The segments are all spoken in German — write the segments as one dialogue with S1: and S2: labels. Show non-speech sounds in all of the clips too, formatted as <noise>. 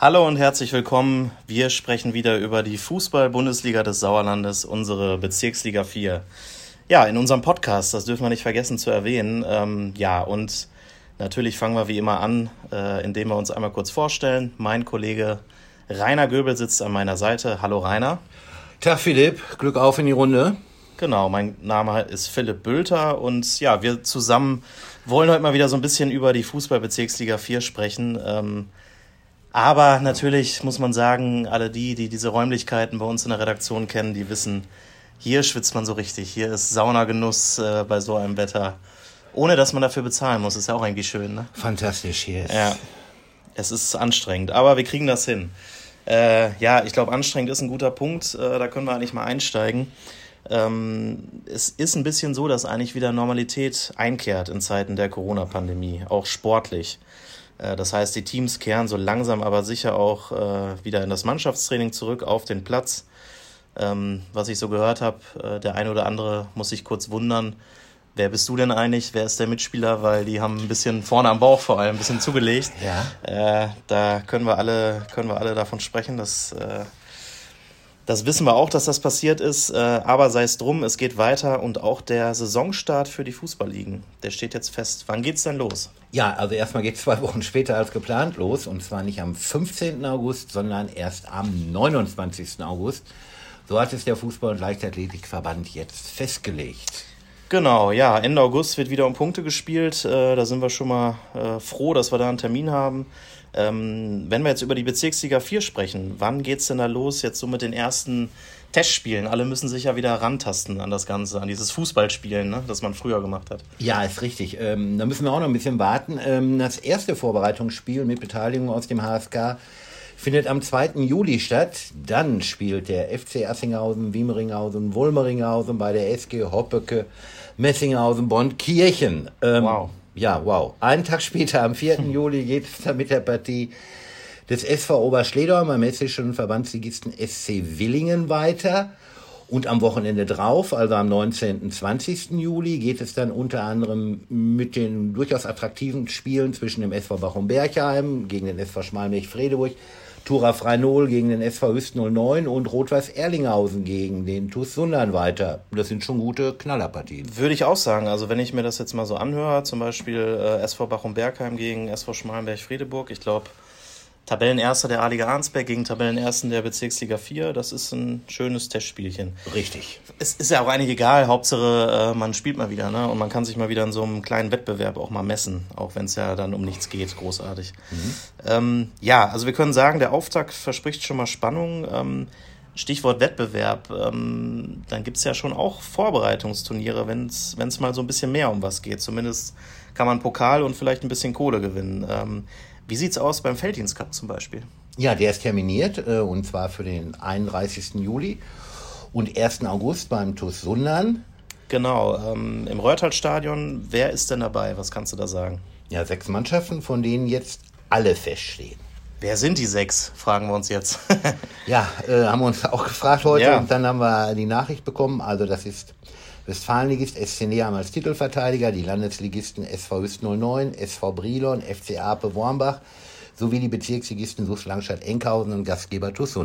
S1: Hallo und herzlich willkommen. Wir sprechen wieder über die Fußball-Bundesliga des Sauerlandes, unsere Bezirksliga 4. Ja, in unserem Podcast, das dürfen wir nicht vergessen zu erwähnen. Ähm, ja, und natürlich fangen wir wie immer an, äh, indem wir uns einmal kurz vorstellen. Mein Kollege Rainer Göbel sitzt an meiner Seite. Hallo Rainer.
S2: Tag Philipp, Glück auf in die Runde.
S1: Genau, mein Name ist Philipp Bülter und ja, wir zusammen wollen heute mal wieder so ein bisschen über die Fußball-Bezirksliga 4 sprechen. Ähm, aber natürlich muss man sagen, alle die, die diese Räumlichkeiten bei uns in der Redaktion kennen, die wissen, hier schwitzt man so richtig. Hier ist Saunagenuss äh, bei so einem Wetter. Ohne dass man dafür bezahlen muss. Ist ja auch eigentlich schön, ne?
S2: Fantastisch hier. Ist.
S1: Ja. Es ist anstrengend, aber wir kriegen das hin. Äh, ja, ich glaube, anstrengend ist ein guter Punkt. Äh, da können wir eigentlich mal einsteigen. Ähm, es ist ein bisschen so, dass eigentlich wieder Normalität einkehrt in Zeiten der Corona-Pandemie, auch sportlich. Äh, das heißt, die Teams kehren so langsam aber sicher auch äh, wieder in das Mannschaftstraining zurück auf den Platz. Ähm, was ich so gehört habe, äh, der eine oder andere muss sich kurz wundern, wer bist du denn eigentlich, wer ist der Mitspieler, weil die haben ein bisschen vorne am Bauch vor allem ein bisschen zugelegt. Ja. Äh, da können wir alle, können wir alle davon sprechen, dass äh, das wissen wir auch, dass das passiert ist, äh, aber sei es drum, es geht weiter und auch der Saisonstart für die Fußballligen, der steht jetzt fest. Wann geht's denn los?
S2: Ja, also erstmal geht es zwei Wochen später als geplant los und zwar nicht am 15. August, sondern erst am 29. August. So hat es der Fußball- und Leichtathletikverband jetzt festgelegt.
S1: Genau, ja, Ende August wird wieder um Punkte gespielt. Äh, da sind wir schon mal äh, froh, dass wir da einen Termin haben. Ähm, wenn wir jetzt über die Bezirksliga 4 sprechen, wann geht es denn da los jetzt so mit den ersten Testspielen? Alle müssen sich ja wieder rantasten an das Ganze, an dieses Fußballspielen, ne, das man früher gemacht hat.
S2: Ja, ist richtig. Ähm, da müssen wir auch noch ein bisschen warten. Ähm, das erste Vorbereitungsspiel mit Beteiligung aus dem HSK findet am 2. Juli statt. Dann spielt der FC Assinghausen, Wiemeringhausen, Wulmeringhausen bei der SG Hoppecke, Messinghausen, Bonn, Kirchen. Ähm, wow. Ja, wow. Einen Tag später, am 4. <laughs> Juli, geht es dann mit der Partie des SV Oberschledorf beim hessischen Verbandsligisten SC Willingen weiter. Und am Wochenende drauf, also am 19. und 20. Juli, geht es dann unter anderem mit den durchaus attraktiven Spielen zwischen dem SV Bachum-Berchheim gegen den SV Schmalmilch-Fredeburg Tura Freinol gegen den SV Hüst 09 und Rot-Weiß Erlinghausen gegen den TuS Sundern weiter. Das sind schon gute Knallerpartien.
S1: Würde ich auch sagen. Also wenn ich mir das jetzt mal so anhöre, zum Beispiel äh, SV Bachum-Bergheim gegen SV Schmalenberg-Friedeburg, ich glaube, Tabellenerster der A-Liga Arnsberg gegen Tabellenersten der Bezirksliga 4. Das ist ein schönes Testspielchen.
S2: Richtig.
S1: Es ist ja auch eigentlich egal. Hauptsache, äh, man spielt mal wieder, ne? Und man kann sich mal wieder in so einem kleinen Wettbewerb auch mal messen, auch wenn es ja dann um nichts geht. Großartig. Mhm. Ähm, ja, also wir können sagen, der Auftakt verspricht schon mal Spannung. Ähm, Stichwort Wettbewerb, ähm, dann gibt es ja schon auch Vorbereitungsturniere, wenn es mal so ein bisschen mehr um was geht. Zumindest kann man Pokal und vielleicht ein bisschen Kohle gewinnen. Ähm, wie sieht es aus beim Felddienstcup zum Beispiel?
S2: Ja, der ist terminiert äh, und zwar für den 31. Juli und 1. August beim TuS Sundern.
S1: Genau, ähm, im Röhrtal-Stadion. Wer ist denn dabei? Was kannst du da sagen?
S2: Ja, sechs Mannschaften, von denen jetzt alle feststehen.
S1: Wer sind die sechs? Fragen wir uns jetzt. <laughs>
S2: ja, äh, haben wir uns auch gefragt heute ja. und dann haben wir die Nachricht bekommen. Also das ist Westfalenligist SC Neheim als Titelverteidiger, die Landesligisten SV Hüst 09, SV Brilon, FC Ape Wormbach sowie die Bezirksligisten Sus Langstadt Enkhausen und Gastgeber TuS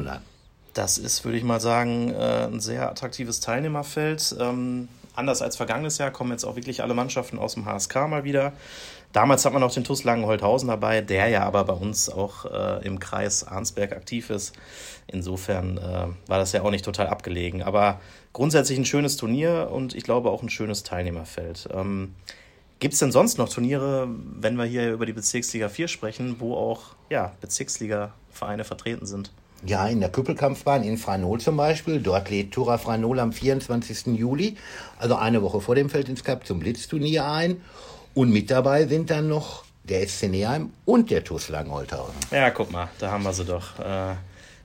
S1: Das ist, würde ich mal sagen, äh, ein sehr attraktives Teilnehmerfeld. Anders als vergangenes Jahr kommen jetzt auch wirklich alle Mannschaften aus dem HSK mal wieder. Damals hat man noch den TuS Langenholthausen dabei, der ja aber bei uns auch äh, im Kreis Arnsberg aktiv ist. Insofern äh, war das ja auch nicht total abgelegen. Aber grundsätzlich ein schönes Turnier und ich glaube auch ein schönes Teilnehmerfeld. Ähm, Gibt es denn sonst noch Turniere, wenn wir hier über die Bezirksliga 4 sprechen, wo auch ja, Bezirksliga-Vereine vertreten sind?
S2: Ja, in der Küppelkampfbahn in Franol zum Beispiel. Dort lädt Tura Franol am 24. Juli, also eine Woche vor dem Felddienstcup, zum Blitzturnier ein. Und mit dabei sind dann noch der SC Neheim und der TuS Langenholthausen.
S1: Ja, guck mal, da haben wir sie doch, äh,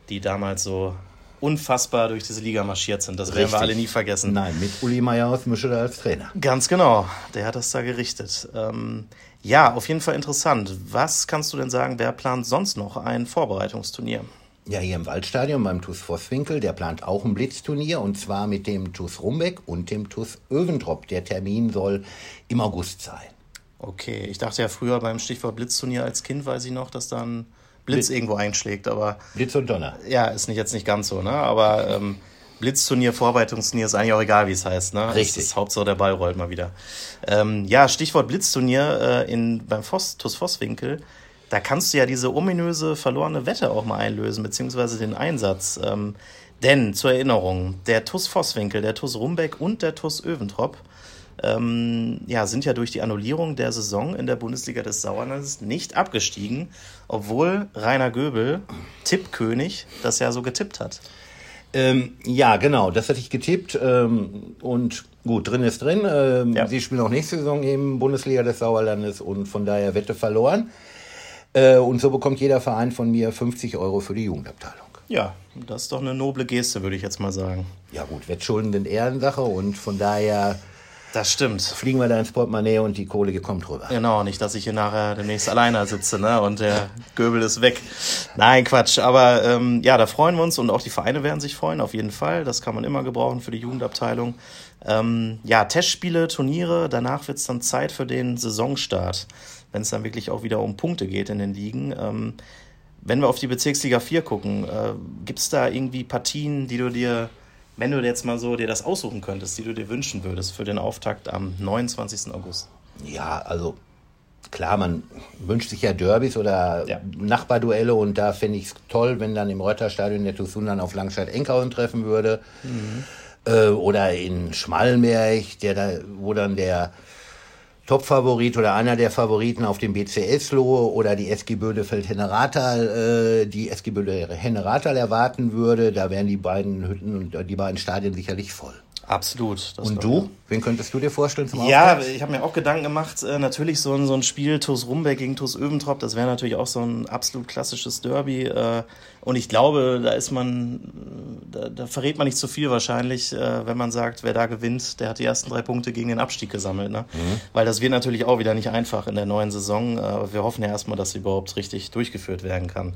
S1: die damals so unfassbar durch diese Liga marschiert sind. Das Richtig. werden wir alle nie vergessen.
S2: Nein, mit Uli Meier aus Mischede als Trainer.
S1: Ganz genau, der hat das da gerichtet. Ähm, ja, auf jeden Fall interessant. Was kannst du denn sagen, wer plant sonst noch ein Vorbereitungsturnier?
S2: Ja, hier im Waldstadion beim TuS Vosswinkel, der plant auch ein Blitzturnier und zwar mit dem TuS Rumbeck und dem TuS Öventrop. Der Termin soll im August sein.
S1: Okay, ich dachte ja früher beim Stichwort Blitzturnier als Kind, weiß ich noch, dass dann Blitz, Blitz irgendwo einschlägt, aber.
S2: Blitz und Donner.
S1: Ja, ist nicht, jetzt nicht ganz so, ne? Aber ähm, Blitzturnier, Vorbereitungsturnier ist eigentlich auch egal, wie es heißt, ne?
S2: Richtig.
S1: Ist Hauptsache der Ball rollt mal wieder. Ähm, ja, Stichwort Blitzturnier äh, in, beim Voss, TuS Vosswinkel. Da kannst du ja diese ominöse verlorene Wette auch mal einlösen, beziehungsweise den Einsatz. Ähm, denn zur Erinnerung, der TuS Vosswinkel, der TuS Rumbeck und der TuS Öventrop ähm, ja, sind ja durch die Annullierung der Saison in der Bundesliga des Sauerlandes nicht abgestiegen, obwohl Rainer Göbel, Tippkönig, das ja so getippt hat.
S2: Ähm, ja, genau, das hatte ich getippt ähm, und gut, drin ist drin. Ähm, ja. Sie spielen auch nächste Saison eben Bundesliga des Sauerlandes und von daher Wette verloren. Äh, und so bekommt jeder Verein von mir 50 Euro für die Jugendabteilung.
S1: Ja, das ist doch eine noble Geste, würde ich jetzt mal sagen.
S2: Ja gut, Wettschulden sind Ehrensache und von daher
S1: das stimmt.
S2: Fliegen wir da ins Portemonnaie und die Kohle kommt rüber.
S1: Genau, nicht, dass ich hier nachher demnächst alleine sitze ne? und der Göbel ist weg. Nein, Quatsch. Aber ähm, ja, da freuen wir uns und auch die Vereine werden sich freuen, auf jeden Fall. Das kann man immer gebrauchen für die Jugendabteilung. Ähm, ja, Testspiele, Turniere, danach wird es dann Zeit für den Saisonstart, wenn es dann wirklich auch wieder um Punkte geht in den Ligen. Ähm, wenn wir auf die Bezirksliga 4 gucken, äh, gibt es da irgendwie Partien, die du dir wenn du jetzt mal so dir das aussuchen könntest, die du dir wünschen würdest für den Auftakt am 29. August?
S2: Ja, also klar, man wünscht sich ja Derbys oder ja. Nachbarduelle und da finde ich es toll, wenn dann im Reuterstadion der Tusun dann auf Langscheid-Enkhausen treffen würde. Mhm. Äh, oder in Schmallenberg, der da, wo dann der Top-Favorit oder einer der Favoriten auf dem BCS Lohe oder die SG Bödefeld-Henneratal, äh, die SG Bödefeld-Henneratal erwarten würde, da wären die beiden Hütten und die beiden Stadien sicherlich voll.
S1: Absolut.
S2: und du? Ja. Wen könntest du dir vorstellen
S1: zum Ja, Auftakt? ich habe mir auch Gedanken gemacht. Äh, natürlich so ein, so ein Spiel TuS Rumbeck gegen TuS Öventrop, das wäre natürlich auch so ein absolut klassisches Derby. Äh, und ich glaube, da ist man, da, da verrät man nicht zu viel wahrscheinlich, äh, wenn man sagt, wer da gewinnt, der hat die ersten drei Punkte gegen den Abstieg gesammelt. Ne? Mhm. Weil das wird natürlich auch wieder nicht einfach in der neuen Saison. Äh, wir hoffen ja erstmal, dass sie überhaupt richtig durchgeführt werden kann.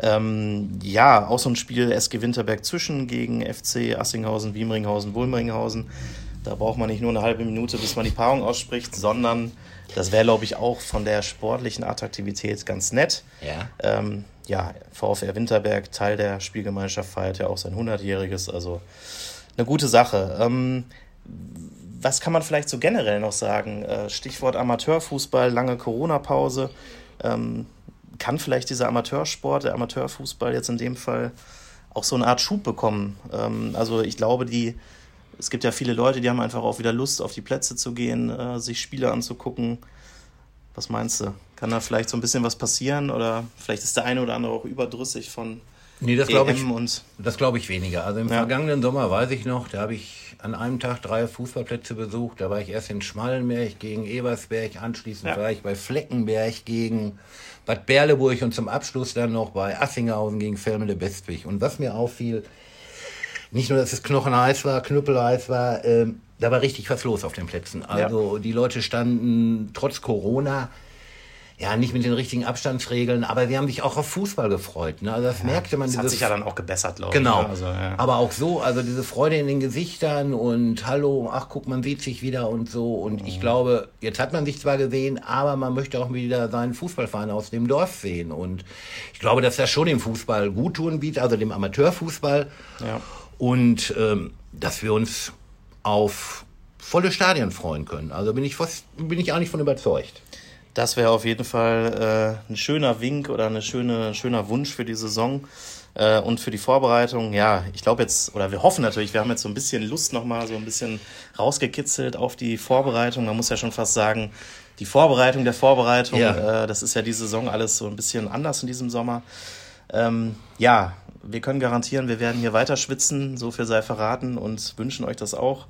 S1: Ähm, ja, auch so ein Spiel SG Winterberg zwischen gegen FC Assinghausen, Wiemringhausen, Wulmringhausen. Da braucht man nicht nur eine halbe Minute, bis man die Paarung ausspricht, sondern das wäre, glaube ich, auch von der sportlichen Attraktivität ganz nett.
S2: Ja.
S1: Ähm, ja, VfR Winterberg, Teil der Spielgemeinschaft, feiert ja auch sein 100-jähriges, also eine gute Sache. Ähm, was kann man vielleicht so generell noch sagen? Äh, Stichwort Amateurfußball, lange Corona-Pause. Ähm, kann vielleicht dieser Amateursport, der Amateurfußball jetzt in dem Fall auch so eine Art Schub bekommen? Also ich glaube, die, es gibt ja viele Leute, die haben einfach auch wieder Lust, auf die Plätze zu gehen, äh, sich Spiele anzugucken. Was meinst du? Kann da vielleicht so ein bisschen was passieren oder vielleicht ist der eine oder andere auch überdrüssig von
S2: Nee, das glaube ich, und das glaube ich weniger. Also im ja. vergangenen Sommer weiß ich noch, da habe ich an einem Tag drei Fußballplätze besucht. Da war ich erst in Schmallenberg gegen Ebersberg, anschließend ja. war ich bei Fleckenberg gegen Bad Berleburg und zum Abschluss dann noch bei Assinghausen gegen Felmende Bestwig. Und was mir auffiel, nicht nur, dass es knochenheiß war, knüppelheiß war, ähm, da war richtig was los auf den Plätzen. Also ja. die Leute standen trotz Corona ja, nicht mit den richtigen Abstandsregeln, aber sie haben sich auch auf Fußball gefreut. Ne? Also das ja, merkte man.
S1: Das hat sich ja dann auch gebessert, glaube
S2: genau.
S1: ich.
S2: Genau. Also, ja. Aber auch so, also diese Freude in den Gesichtern und hallo, ach guck, man sieht sich wieder und so. Und mhm. ich glaube, jetzt hat man sich zwar gesehen, aber man möchte auch wieder seinen Fußballverein aus dem Dorf sehen. Und ich glaube, dass das schon dem Fußball gut tun bietet, also dem Amateurfußball.
S1: Ja.
S2: Und ähm, dass wir uns auf volle Stadien freuen können. Also bin ich fast, bin ich eigentlich von überzeugt.
S1: Das wäre auf jeden Fall äh, ein schöner Wink oder ein schöne, schöner Wunsch für die Saison äh, und für die Vorbereitung. Ja, ich glaube jetzt, oder wir hoffen natürlich, wir haben jetzt so ein bisschen Lust nochmal, so ein bisschen rausgekitzelt auf die Vorbereitung. Man muss ja schon fast sagen, die Vorbereitung der Vorbereitung, ja. äh, das ist ja die Saison alles so ein bisschen anders in diesem Sommer. Ähm, ja, wir können garantieren, wir werden hier weiter schwitzen, so viel sei verraten und wünschen euch das auch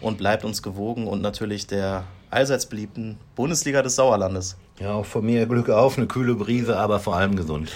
S1: und bleibt uns gewogen und natürlich der allseits beliebten Bundesliga des Sauerlandes.
S2: Ja, auch von mir Glück auf, eine kühle Brise, aber vor allem Gesundheit.